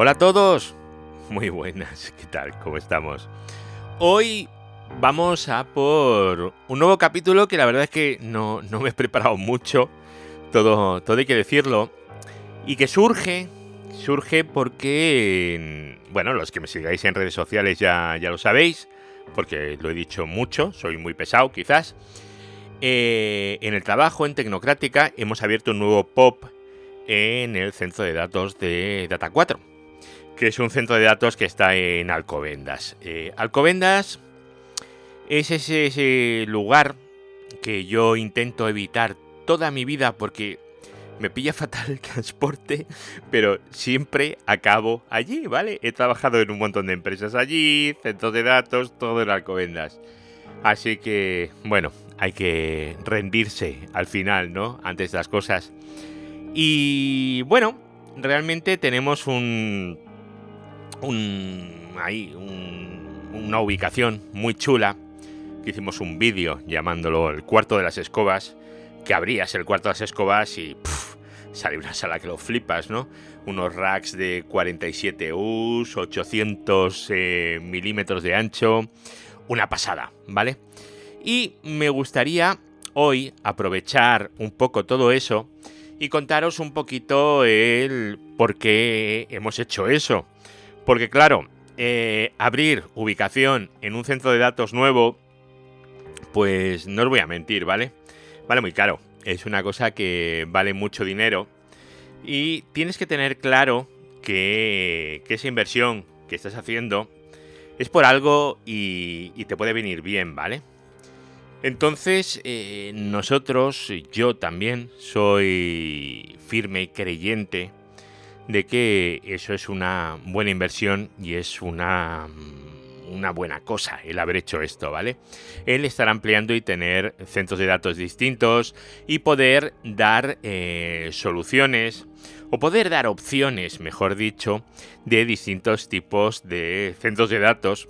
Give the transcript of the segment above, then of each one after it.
Hola a todos. Muy buenas, ¿qué tal? ¿Cómo estamos? Hoy vamos a por un nuevo capítulo que la verdad es que no, me he preparado mucho, todo, todo hay que decirlo, y que surge, surge porque, bueno, los que me sigáis en redes sociales ya, ya lo sabéis, porque lo he dicho mucho, soy muy pesado quizás. Eh, en el trabajo en Tecnocrática hemos abierto un nuevo POP en el centro de datos de Data 4, que es un centro de datos que está en Alcobendas. Eh, Alcobendas es ese, lugar que yo intento evitar toda mi vida porque me pilla fatal el transporte, pero siempre acabo allí, ¿vale? He trabajado en un montón de empresas allí, centros de datos, todo en Alcobendas. Así que, bueno, hay que rendirse al final, ¿no? Antes de las cosas. Y bueno, realmente tenemos un. Un. una ubicación muy chula hicimos un vídeo llamándolo el cuarto de las escobas, que abrías el cuarto de las escobas y sale una sala que lo flipas, ¿no? Unos racks de 47 U's, 800 eh, milímetros de ancho, una pasada, ¿vale? Y me gustaría hoy aprovechar un poco todo eso y contaros un poquito el por qué hemos hecho eso. Porque claro, eh, abrir ubicación en un centro de datos nuevo pues no os voy a mentir, ¿vale? Vale muy caro. Es una cosa que vale mucho dinero. Y tienes que tener claro que, esa inversión que estás haciendo es por algo y, te puede venir bien, ¿vale? Entonces, eh, nosotros, yo también, soy firme y creyente de que eso es una buena inversión y es una una buena cosa el haber hecho esto, ¿vale? El estar ampliando y tener centros de datos distintos y poder dar eh, soluciones o poder dar opciones, mejor dicho, de distintos tipos de centros de datos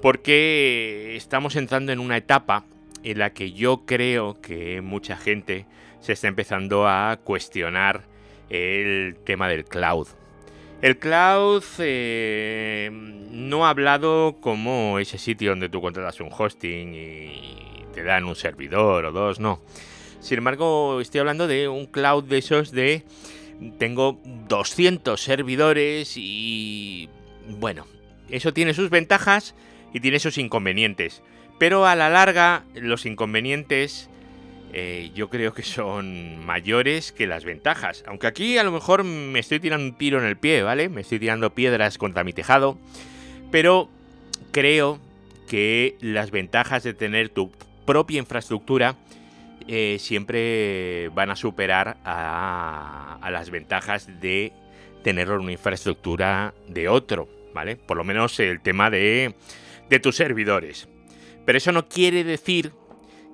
porque estamos entrando en una etapa en la que yo creo que mucha gente se está empezando a cuestionar el tema del cloud. El cloud eh, no ha hablado como ese sitio donde tú contratas un hosting y te dan un servidor o dos, no. Sin embargo, estoy hablando de un cloud de esos de tengo 200 servidores y bueno, eso tiene sus ventajas y tiene sus inconvenientes. Pero a la larga, los inconvenientes eh, yo creo que son mayores que las ventajas. Aunque aquí a lo mejor me estoy tirando un tiro en el pie, ¿vale? Me estoy tirando piedras contra mi tejado. Pero creo que las ventajas de tener tu propia infraestructura eh, siempre van a superar a, las ventajas de tener una infraestructura de otro, ¿vale? Por lo menos el tema de, de tus servidores. Pero eso no quiere decir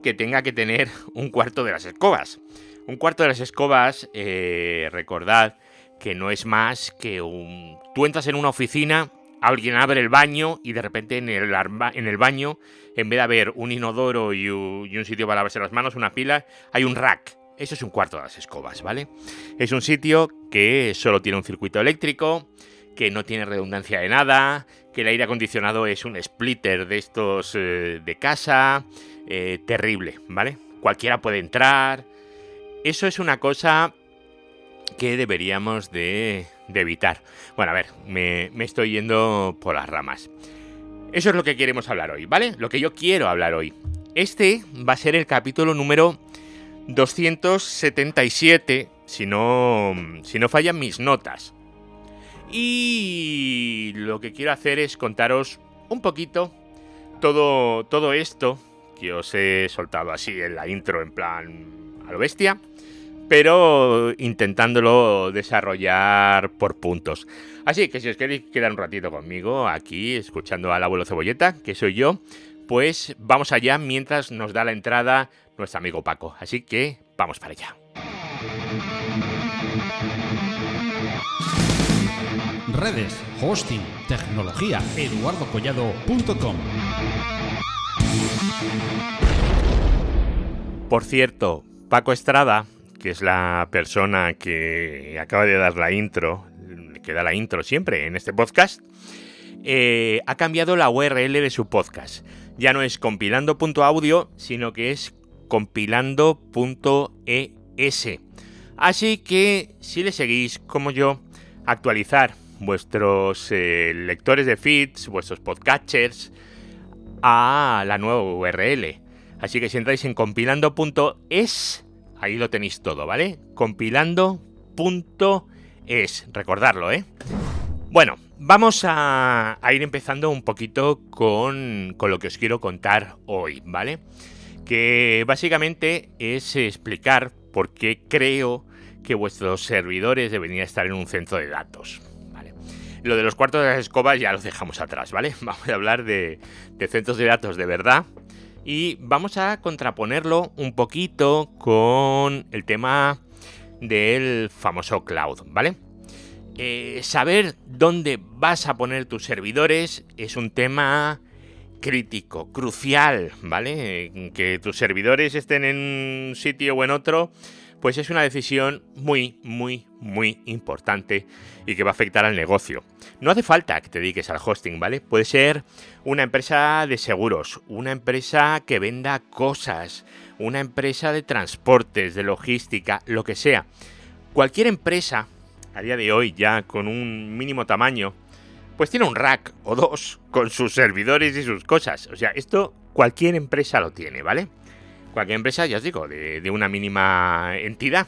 que tenga que tener un cuarto de las escobas. Un cuarto de las escobas, eh, recordad que no es más que un... Tú entras en una oficina, alguien abre el baño y de repente en el, en el baño, en vez de haber un inodoro y un, sitio para lavarse las manos, una pila, hay un rack. Eso es un cuarto de las escobas, ¿vale? Es un sitio que solo tiene un circuito eléctrico, que no tiene redundancia de nada, que el aire acondicionado es un splitter de estos eh, de casa, eh, terrible, ¿vale? Cualquiera puede entrar. Eso es una cosa que deberíamos de, evitar. Bueno, a ver, me, me estoy yendo por las ramas. Eso es lo que queremos hablar hoy, ¿vale? Lo que yo quiero hablar hoy. Este va a ser el capítulo número 277, si no, si no fallan mis notas. Y lo que quiero hacer es contaros un poquito todo, todo esto que os he soltado así en la intro en plan a lo bestia, pero intentándolo desarrollar por puntos. Así que si os queréis quedar un ratito conmigo aquí escuchando al abuelo cebolleta, que soy yo, pues vamos allá mientras nos da la entrada nuestro amigo Paco. Así que vamos para allá. Redes, hosting, tecnología, eduardocollado.com. Por cierto, Paco Estrada, que es la persona que acaba de dar la intro, que da la intro siempre en este podcast, eh, ha cambiado la URL de su podcast. Ya no es compilando.audio, sino que es compilando.es. Así que si le seguís como yo, actualizar vuestros eh, lectores de feeds, vuestros podcatchers a la nueva URL. Así que si entráis en compilando.es, ahí lo tenéis todo, ¿vale? Compilando.es, recordarlo, ¿eh? Bueno, vamos a, ir empezando un poquito con, con lo que os quiero contar hoy, ¿vale? Que básicamente es explicar por qué creo que vuestros servidores deberían estar en un centro de datos. Lo de los cuartos de las escobas ya los dejamos atrás, ¿vale? Vamos a hablar de, centros de datos de verdad y vamos a contraponerlo un poquito con el tema del famoso cloud, ¿vale? Eh, saber dónde vas a poner tus servidores es un tema crítico, crucial, ¿vale? Que tus servidores estén en un sitio o en otro, pues es una decisión muy, muy, muy importante y que va a afectar al negocio. No hace falta que te dediques al hosting, ¿vale? Puede ser una empresa de seguros, una empresa que venda cosas, una empresa de transportes, de logística, lo que sea. Cualquier empresa a día de hoy ya con un mínimo tamaño, pues tiene un rack o dos con sus servidores y sus cosas. O sea, esto cualquier empresa lo tiene, ¿vale? Cualquier empresa, ya os digo, de, una mínima entidad.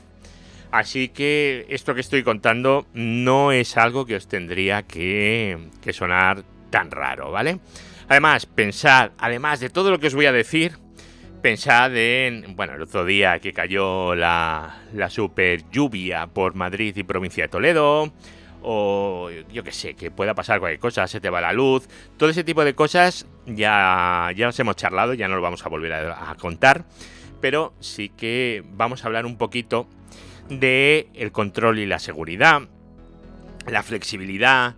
Así que esto que estoy contando no es algo que os tendría que, que sonar tan raro, ¿vale? Además, pensad, además de todo lo que os voy a decir, Pensad en, bueno, el otro día que cayó la, la super lluvia por Madrid y provincia de Toledo, o yo que sé, que pueda pasar cualquier cosa, se te va la luz, todo ese tipo de cosas ya, ya nos hemos charlado, ya no lo vamos a volver a, contar, pero sí que vamos a hablar un poquito de el control y la seguridad, la flexibilidad,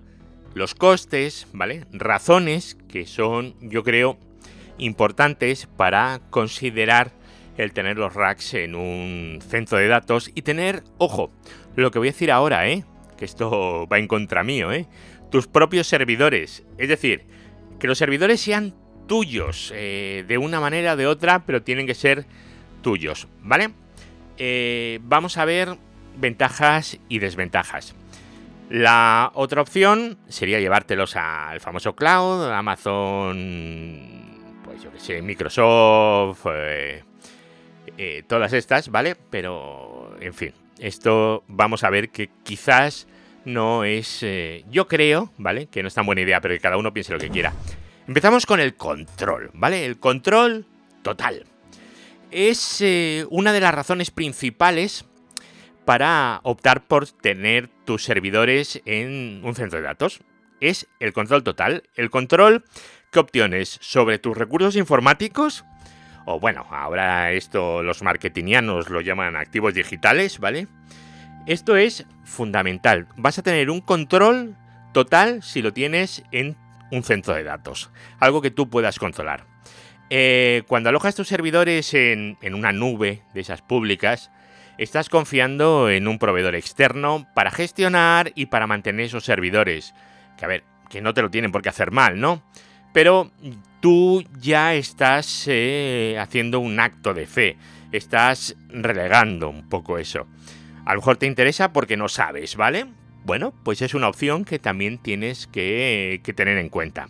los costes, ¿vale? Razones que son, yo creo, importantes para considerar el tener los racks en un centro de datos y tener, ojo, lo que voy a decir ahora, ¿eh? Que esto va en contra mío, ¿eh? tus propios servidores. Es decir, que los servidores sean tuyos, eh, de una manera o de otra, pero tienen que ser tuyos, ¿vale? Eh, vamos a ver ventajas y desventajas. La otra opción sería llevártelos al famoso cloud, Amazon pues yo que sé, Microsoft, eh, todas estas, ¿vale? Pero, en fin, esto vamos a ver que quizás no es, eh, yo creo, ¿vale? Que no es tan buena idea, pero que cada uno piense lo que quiera. Empezamos con el control, ¿vale? El control total. Es una de las razones principales para optar por tener tus servidores en un centro de datos. Es el control total. El control ¿Qué opciones sobre tus recursos informáticos? O bueno, ahora esto los marketingianos lo llaman activos digitales, ¿vale? Esto es fundamental. Vas a tener un control total si lo tienes en un centro de datos. Algo que tú puedas controlar. Eh, cuando alojas tus servidores en, una nube de esas públicas, estás confiando en un proveedor externo para gestionar y para mantener esos servidores. Que a ver, que no te lo tienen por qué hacer mal, ¿no? Pero tú ya estás eh, haciendo un acto de fe, estás relegando un poco eso. A lo mejor te interesa porque no sabes, ¿vale? Bueno, pues es una opción que también tienes que, tener en cuenta.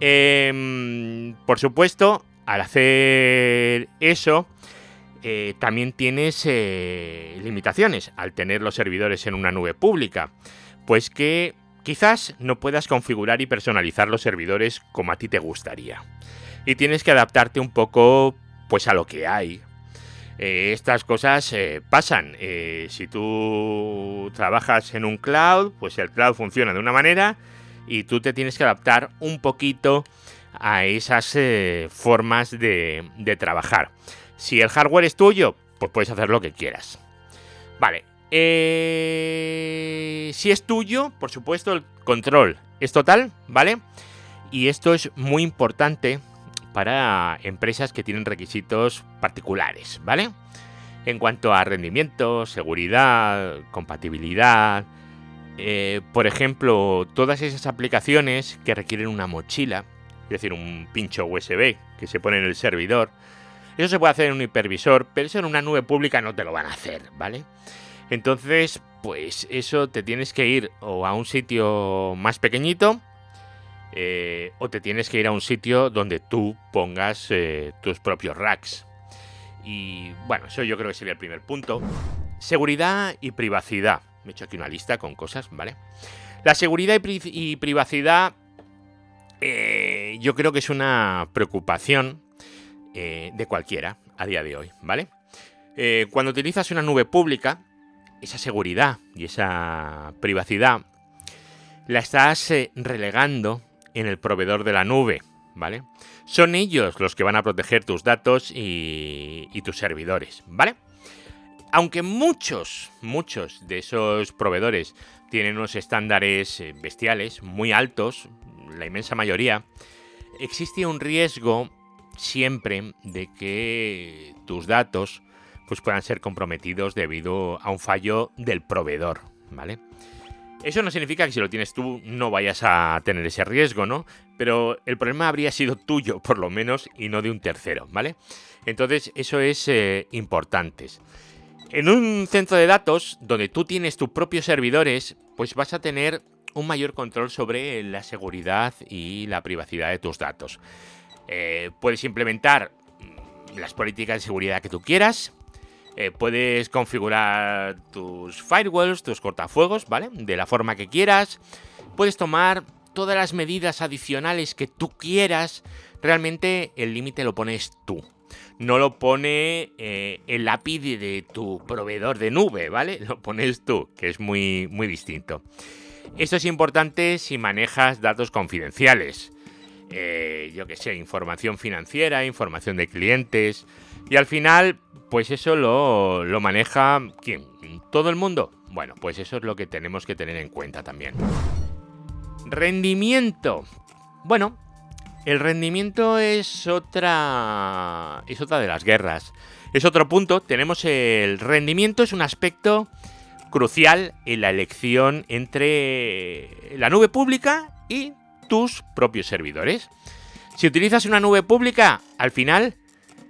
Em, por supuesto, al hacer eso, eh, también tienes eh, limitaciones al tener los servidores en una nube pública. Pues que Quizás no puedas configurar y personalizar los servidores como a ti te gustaría. Y tienes que adaptarte un poco pues a lo que hay. Eh, estas cosas eh, pasan. Eh, si tú trabajas en un cloud, pues el cloud funciona de una manera y tú te tienes que adaptar un poquito a esas formas de, de trabajar. Si el hardware es tuyo, pues puedes hacer lo que quieras. Vale, si es tuyo, por supuesto, el control es total, ¿vale? Y esto es muy importante para empresas que tienen requisitos particulares, ¿vale? en cuanto a rendimiento, seguridad, compatibilidad. Eh, por ejemplo, todas esas aplicaciones que requieren una mochila, es decir, un pincho USB que se pone en el servidor. Eso se puede hacer en un hipervisor, pero eso en una nube pública no te lo van a hacer, ¿vale? Entonces, pues eso te tienes que ir o a un sitio más pequeñito eh, o te tienes que ir a un sitio donde tú pongas eh, tus propios racks. Y bueno, eso yo creo que sería el primer punto. Seguridad y privacidad. Me he hecho aquí una lista con cosas, ¿vale? La seguridad y, privacidad eh, yo creo que es una preocupación de cualquiera a día de hoy, ¿vale? cuando utilizas una nube pública, esa seguridad y esa privacidad la estás relegando en el proveedor de la nube, ¿vale? Son ellos los que van a proteger tus datos y, tus servidores, ¿vale? Aunque muchos, muchos de esos proveedores tienen unos estándares eh, bestiales, muy altos, la inmensa mayoría, existe un riesgo siempre de que tus datos pues puedan ser comprometidos debido a un fallo del proveedor, ¿vale? Eso no significa que si lo tienes tú no vayas a tener ese riesgo, ¿no? Pero el problema habría sido tuyo, por lo menos, y no de un tercero, ¿vale? Entonces, eso es eh, importante. En un centro de datos donde tú tienes tus propios servidores, pues vas a tener un mayor control sobre la seguridad y la privacidad de tus datos. Eh, puedes implementar las políticas de seguridad que tú quieras, eh, puedes configurar tus firewalls, tus cortafuegos, ¿vale? De la forma que quieras. Puedes tomar todas las medidas adicionales que tú quieras. Realmente el límite lo pones tú. No lo pone eh, el lápiz de tu proveedor de nube, ¿vale? Lo pones tú, que es muy, muy distinto. Esto es importante si manejas datos confidenciales. Eh, yo que sé, información financiera, información de clientes. Y al final, pues eso lo, lo maneja ¿quién? ¿Todo el mundo? Bueno, pues eso es lo que tenemos que tener en cuenta también. Rendimiento. Bueno, el rendimiento es otra. es otra de las guerras. Es otro punto. Tenemos el rendimiento, es un aspecto crucial en la elección entre la nube pública y tus propios servidores. Si utilizas una nube pública, al final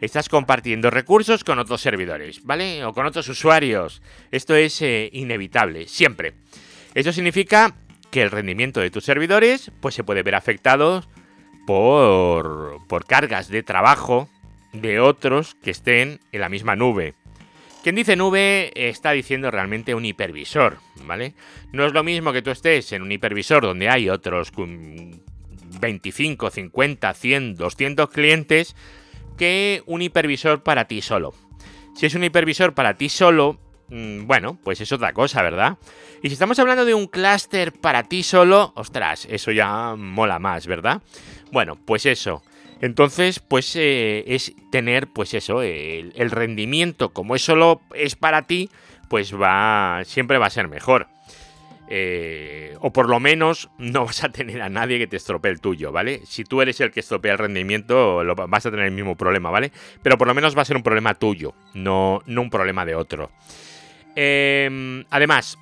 estás compartiendo recursos con otros servidores, ¿vale? O con otros usuarios. Esto es eh, inevitable, siempre. Eso significa que el rendimiento de tus servidores pues, se puede ver afectado por, por cargas de trabajo de otros que estén en la misma nube. Quien dice nube está diciendo realmente un hipervisor, ¿vale? No es lo mismo que tú estés en un hipervisor donde hay otros 25, 50, 100, 200 clientes que un hipervisor para ti solo. Si es un hipervisor para ti solo, mm, bueno, pues es otra cosa, ¿verdad? Y si estamos hablando de un clúster para ti solo, ostras, eso ya mola más, ¿verdad? Bueno, pues eso. Entonces, pues eh, es tener, pues eso, el, el, rendimiento, como es solo es para ti, pues va, siempre va a ser mejor. Eh, o por lo menos no vas a tener a nadie que te estropee el tuyo, ¿vale? Si tú eres el que estropea el rendimiento, lo, vas a tener el mismo problema, ¿vale? Pero por lo menos va a ser un problema tuyo, no, no un problema de otro. Em, además,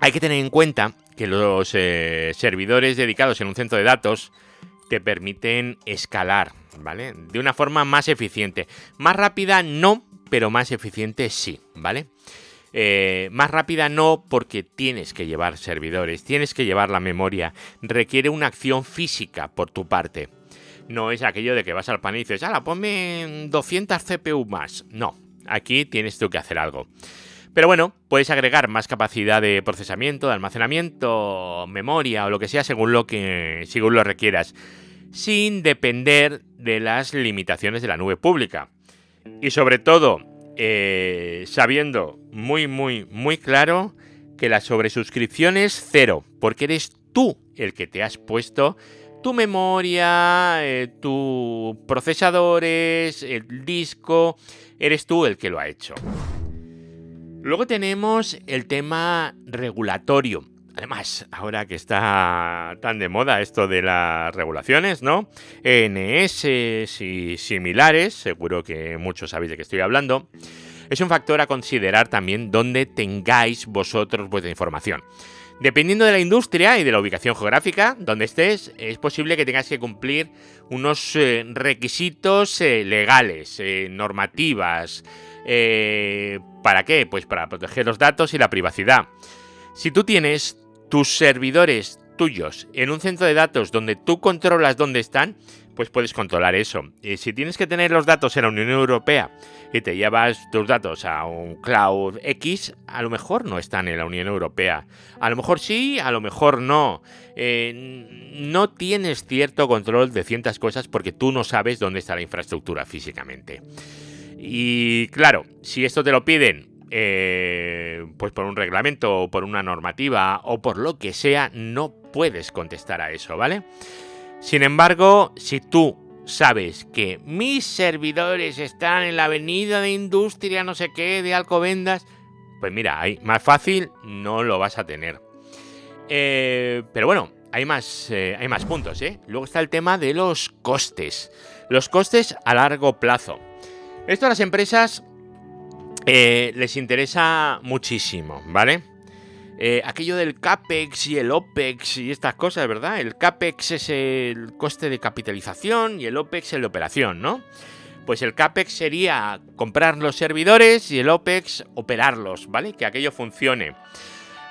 hay que tener en cuenta que los eh, servidores dedicados en un centro de datos te permiten escalar, ¿vale? De una forma más eficiente. Más rápida no, pero más eficiente sí, ¿vale? Eh, más rápida no porque tienes que llevar servidores, tienes que llevar la memoria, requiere una acción física por tu parte. No es aquello de que vas al pan y dices, ¡Hala, ponme 200 CPU más! No, aquí tienes tú que hacer algo. Pero bueno, puedes agregar más capacidad de procesamiento, de almacenamiento, memoria o lo que sea según lo que según lo requieras, sin depender de las limitaciones de la nube pública. Y sobre todo, eh, sabiendo muy, muy, muy claro que la sobresuscripción es cero, porque eres tú el que te has puesto tu memoria, eh, tus procesadores, el disco, eres tú el que lo ha hecho. Luego tenemos el tema regulatorio. Además, ahora que está tan de moda esto de las regulaciones, ¿no? ENS y similares, seguro que muchos sabéis de qué estoy hablando. es un factor a considerar también donde tengáis vosotros vuestra información. Dependiendo de la industria y de la ubicación geográfica donde estés, es posible que tengas que cumplir unos eh, requisitos eh, legales, eh, normativas. ¿Para qué? Pues para proteger los datos y la privacidad. Si tú tienes tus servidores tuyos en un centro de datos donde tú controlas dónde están, pues puedes controlar eso. Y si tienes que tener los datos en la Unión Europea y te llevas tus datos a un cloud X, a lo mejor no están en la Unión Europea. A lo mejor sí, a lo mejor no. Eh, no tienes cierto control de ciertas cosas porque tú no sabes dónde está la infraestructura físicamente. Y claro, si esto te lo piden eh, pues por un reglamento o por una normativa o por lo que sea, no puedes contestar a eso, ¿vale? Sin embargo, si tú sabes que mis servidores están en la avenida de industria no sé qué de Alcobendas, pues mira, ahí más fácil no lo vas a tener. Eh, pero bueno, hay más, eh, hay más puntos, ¿eh? Luego está el tema de los costes. Los costes a largo plazo. Esto a las empresas eh, les interesa muchísimo, ¿vale? Eh, aquello del CAPEX y el OPEX y estas cosas, ¿verdad? El CAPEX es el coste de capitalización y el OPEX el de operación, ¿no? Pues el CAPEX sería comprar los servidores y el OPEX operarlos, ¿vale? Que aquello funcione.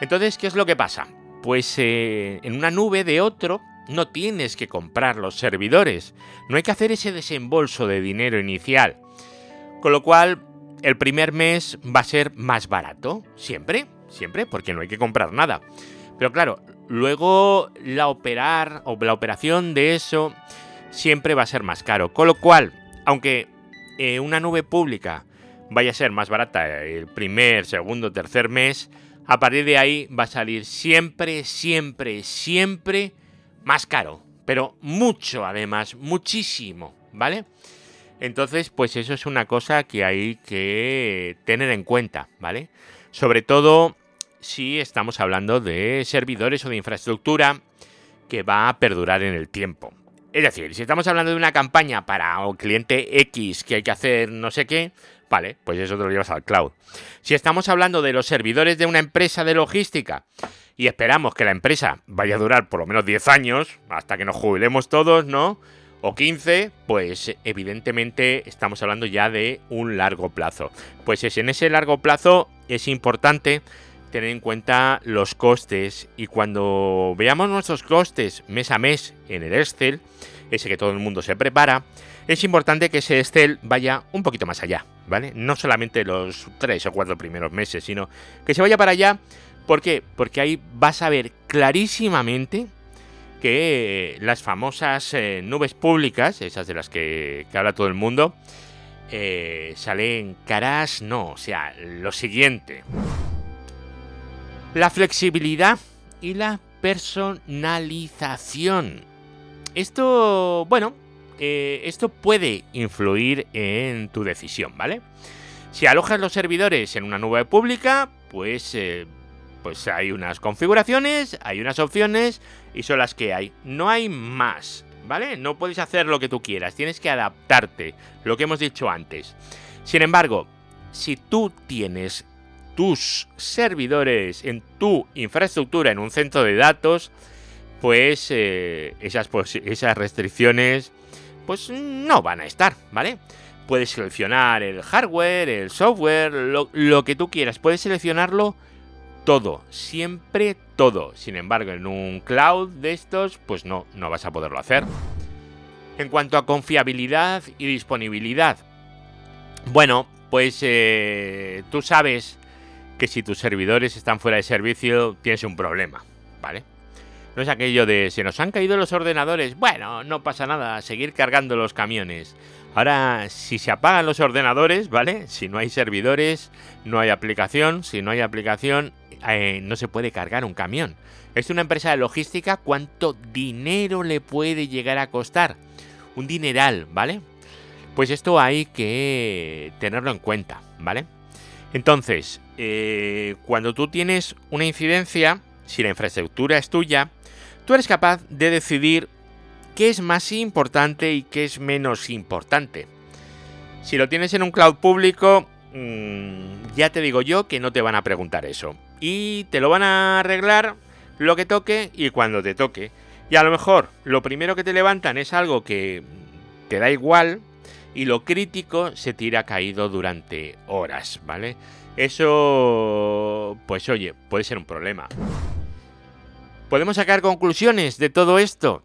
Entonces, ¿qué es lo que pasa? Pues eh, en una nube de otro no tienes que comprar los servidores. No hay que hacer ese desembolso de dinero inicial. Con lo cual, el primer mes va a ser más barato, siempre siempre, porque no hay que comprar nada. Pero claro, luego la operar o la operación de eso siempre va a ser más caro. Con lo cual, aunque eh, una nube pública vaya a ser más barata el primer, segundo, tercer mes, a partir de ahí va a salir siempre, siempre, siempre más caro. Pero mucho además, muchísimo, ¿vale? Entonces, pues eso es una cosa que hay que tener en cuenta, ¿vale? Sobre todo si estamos hablando de servidores o de infraestructura que va a perdurar en el tiempo. Es decir, si estamos hablando de una campaña para un cliente X que hay que hacer no sé qué, vale, pues eso te lo llevas al cloud. Si estamos hablando de los servidores de una empresa de logística y esperamos que la empresa vaya a durar por lo menos 10 años, hasta que nos jubilemos todos, ¿no? O 15, pues evidentemente estamos hablando ya de un largo plazo. Pues es en ese largo plazo es importante tener en cuenta los costes y cuando veamos nuestros costes mes a mes en el Excel, ese que todo el mundo se prepara, es importante que ese Excel vaya un poquito más allá, ¿vale? No solamente los tres o cuatro primeros meses, sino que se vaya para allá. ¿Por qué? Porque ahí vas a ver clarísimamente que las famosas eh, nubes públicas, esas de las que, habla todo el mundo, eh, salen caras, no, o sea, lo siguiente la flexibilidad y la personalización. Esto, bueno, eh, esto puede influir en tu decisión, ¿vale? Si alojas los servidores en una nube pública, pues, pues hay unas configuraciones, hay unas opciones y son las que hay. No hay más, ¿vale? No puedes hacer lo que tú quieras, tienes que adaptarte, lo que hemos dicho antes. Sin embargo, si tú tienes tus servidores, en tu infraestructura, en un centro de datos, pues eh, esas, esas restricciones pues no van a estar, ¿vale? Puedes seleccionar el hardware, el software, lo, que tú quieras. Puedes seleccionarlo todo, siempre todo. Sin embargo, en un cloud de estos, pues no, no vas a poderlo hacer. En cuanto a confiabilidad y disponibilidad, bueno, pues eh, tú sabes que si tus servidores están fuera de servicio tienes un problema, ¿vale? No es aquello de se nos han caído los ordenadores, bueno, no pasa nada, seguir cargando los camiones. Ahora, si se apagan los ordenadores, ¿vale? Si no hay servidores, no hay aplicación, si no hay aplicación, eh, no se puede cargar un camión. Es una empresa de logística, ¿cuánto dinero le puede llegar a costar? Un dineral, ¿vale? Pues esto hay que tenerlo en cuenta, ¿vale? Entonces, eh, cuando tú tienes una incidencia, si la infraestructura es tuya, tú eres capaz de decidir qué es más importante y qué es menos importante. Si lo tienes en un cloud público, mm, ya te digo yo que no te van a preguntar eso. Y te lo van a arreglar lo que toque y cuando te toque. Y a lo mejor lo primero que te levantan es algo que te da igual y lo crítico se tira caído durante horas, ¿vale? Eso, pues oye, puede ser un problema. ¿Podemos sacar conclusiones de todo esto?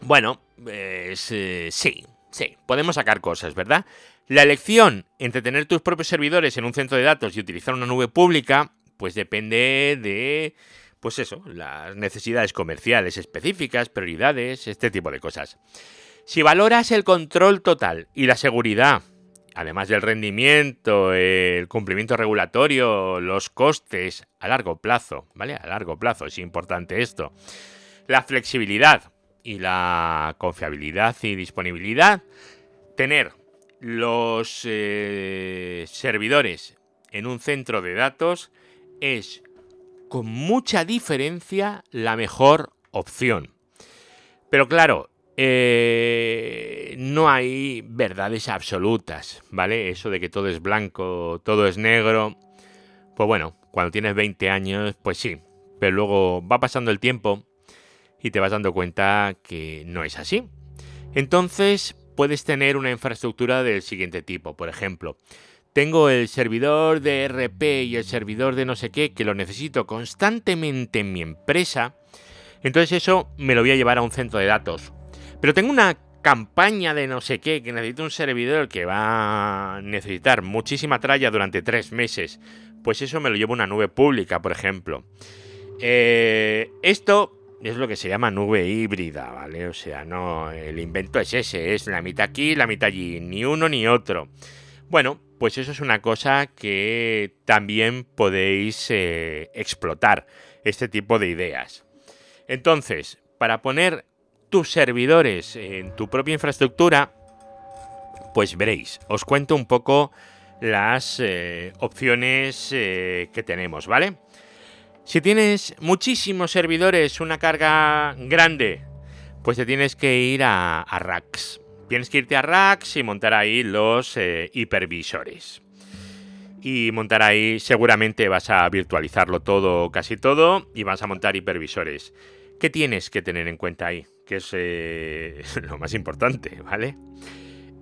Bueno, pues, eh, sí, sí, podemos sacar cosas, ¿verdad? La elección entre tener tus propios servidores en un centro de datos y utilizar una nube pública, pues depende de, pues eso, las necesidades comerciales específicas, prioridades, este tipo de cosas. Si valoras el control total y la seguridad, además del rendimiento, el cumplimiento regulatorio, los costes a largo plazo, ¿vale? A largo plazo es importante esto. La flexibilidad y la confiabilidad y disponibilidad. Tener los eh, servidores en un centro de datos es con mucha diferencia la mejor opción. Pero claro, eh, no hay verdades absolutas, ¿vale? Eso de que todo es blanco, todo es negro. Pues bueno, cuando tienes 20 años, pues sí. Pero luego va pasando el tiempo y te vas dando cuenta que no es así. Entonces puedes tener una infraestructura del siguiente tipo. Por ejemplo, tengo el servidor de RP y el servidor de no sé qué que lo necesito constantemente en mi empresa. Entonces eso me lo voy a llevar a un centro de datos. Pero tengo una campaña de no sé qué que necesito un servidor que va a necesitar muchísima tralla durante tres meses. Pues eso me lo llevo a una nube pública, por ejemplo. Eh, esto es lo que se llama nube híbrida, ¿vale? O sea, no, el invento es ese, es la mitad aquí, la mitad allí, ni uno ni otro. Bueno, pues eso es una cosa que también podéis eh, explotar, este tipo de ideas. Entonces, para poner tus servidores en tu propia infraestructura, pues veréis, os cuento un poco las eh, opciones eh, que tenemos, ¿vale? Si tienes muchísimos servidores, una carga grande, pues te tienes que ir a, racks. Tienes que irte a racks y montar ahí los eh, hipervisores. Y montar ahí, seguramente vas a virtualizarlo todo, casi todo, y vas a montar hipervisores. ¿Qué tienes que tener en cuenta ahí? Que es eh, lo más importante, ¿vale?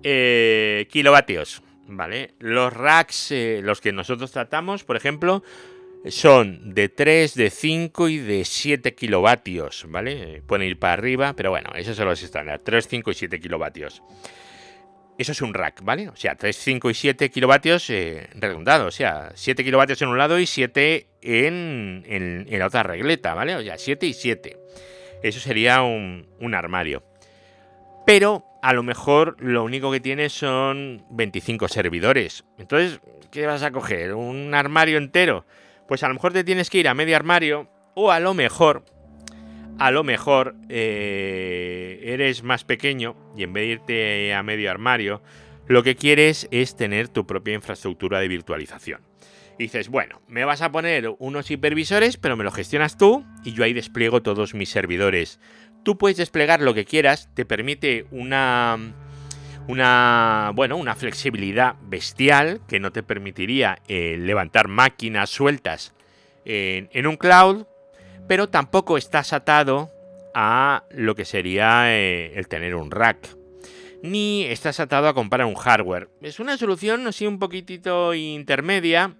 Eh, kilovatios, ¿vale? Los racks, los que nosotros tratamos, por ejemplo, son de 3, de 5 y de 7 kilovatios, ¿vale? Pueden ir para arriba, pero bueno, esos son los estándar, 3, 5 y 7 kilovatios. Eso es un rack, ¿vale? O sea, 3, 5 y 7 kilovatios eh, redundado, o sea, 7 kilovatios en un lado y 7 en, en, la otra regleta, ¿vale? O sea, 7 y 7. Eso sería un, un armario. Pero a lo mejor lo único que tiene son 25 servidores. Entonces, ¿qué vas a coger? ¿Un armario entero? Pues a lo mejor te tienes que ir a medio armario o a lo mejor, a lo mejor eh, eres más pequeño y en vez de irte a medio armario, lo que quieres es tener tu propia infraestructura de virtualización. Dices, bueno, me vas a poner unos hipervisores, pero me lo gestionas tú y yo ahí despliego todos mis servidores. Tú puedes desplegar lo que quieras, te permite una una, bueno, una flexibilidad bestial que no te permitiría eh, levantar máquinas sueltas en, un cloud, pero tampoco estás atado a lo que sería eh, el tener un rack. Ni estás atado a comprar un hardware. Es una solución así un poquitito intermedia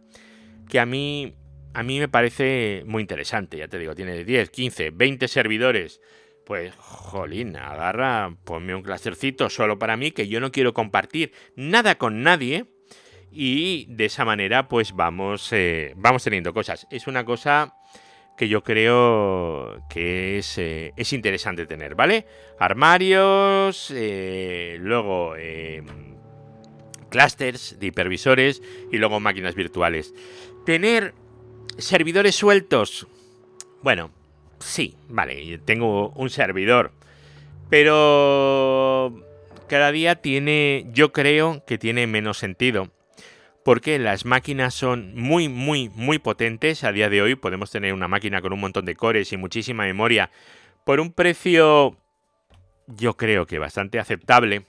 que a mí, a mí me parece muy interesante. Ya te digo, tiene 10, 15, 20 servidores pues, jolín, agarra, ponme un clustercito solo para mí, que yo no quiero compartir nada con nadie. Y de esa manera, pues vamos, eh, vamos teniendo cosas. Es una cosa que yo creo que es, eh, es interesante tener, ¿vale? Armarios, eh, luego clusters de hipervisores y luego máquinas virtuales. Tener servidores sueltos, bueno, sí, vale, tengo un servidor. Pero cada día tiene, yo creo que tiene menos sentido. Porque las máquinas son muy, muy, muy potentes. A día de hoy podemos tener una máquina con un montón de cores y muchísima memoria por un precio, yo creo que bastante aceptable.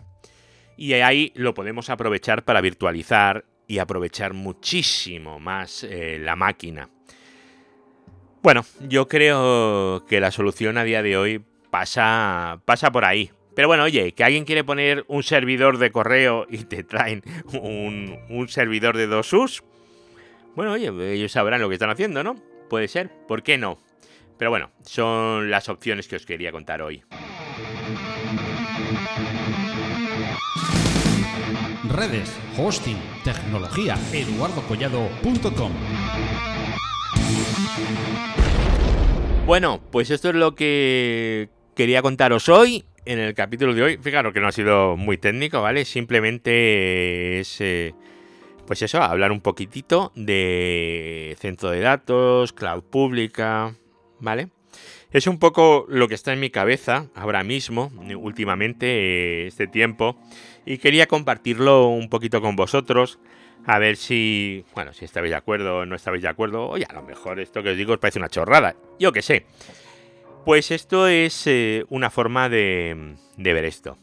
Y ahí lo podemos aprovechar para virtualizar y aprovechar muchísimo más eh, la máquina. Bueno, yo creo que la solución a día de hoy pasa, pasa por ahí. Pero bueno, oye, que alguien quiere poner un servidor de correo y te traen un, servidor de dos us. Bueno, oye, ellos sabrán lo que están haciendo, ¿no? Puede ser, ¿por qué no? Pero bueno, son las opciones que os quería contar hoy. Redes, hosting, tecnología, eduardocollado.com. Bueno, pues esto es lo que quería contaros hoy en el capítulo de hoy. Fijaros que no ha sido muy técnico, ¿vale? Simplemente es, eh, pues eso, hablar un poquitito de centro de datos, cloud pública, ¿vale? Es un poco lo que está en mi cabeza ahora mismo, últimamente, este tiempo, y quería compartirlo un poquito con vosotros, a ver si, bueno, si estáis de acuerdo o no estáis de acuerdo, oye, a lo mejor esto que os digo os parece una chorrada, yo qué sé. Pues esto es eh, una forma de, ver esto.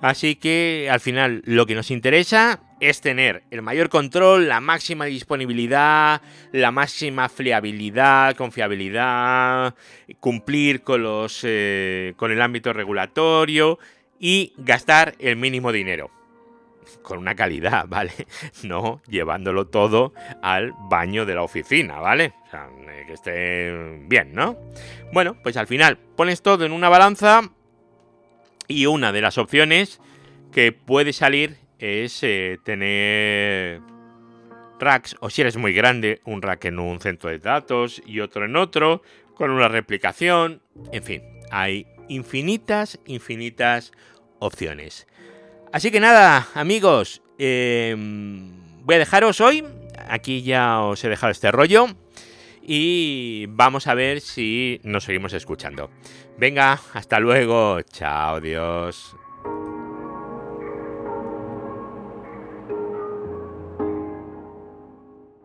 Así que al final lo que nos interesa es tener el mayor control, la máxima disponibilidad, la máxima fiabilidad, confiabilidad, cumplir con los eh, con el ámbito regulatorio y gastar el mínimo dinero. Con una calidad, ¿vale? No llevándolo todo al baño de la oficina, ¿vale? O sea, que esté bien, ¿no? Bueno, pues al final pones todo en una balanza y una de las opciones que puede salir es eh, tener racks, o si eres muy grande, un rack en un centro de datos y otro en otro, con una replicación, en fin, hay infinitas, infinitas opciones. Así que nada, amigos, eh, voy a dejaros hoy, aquí ya os he dejado este rollo, y vamos a ver si nos seguimos escuchando. Venga, hasta luego, chao, Dios.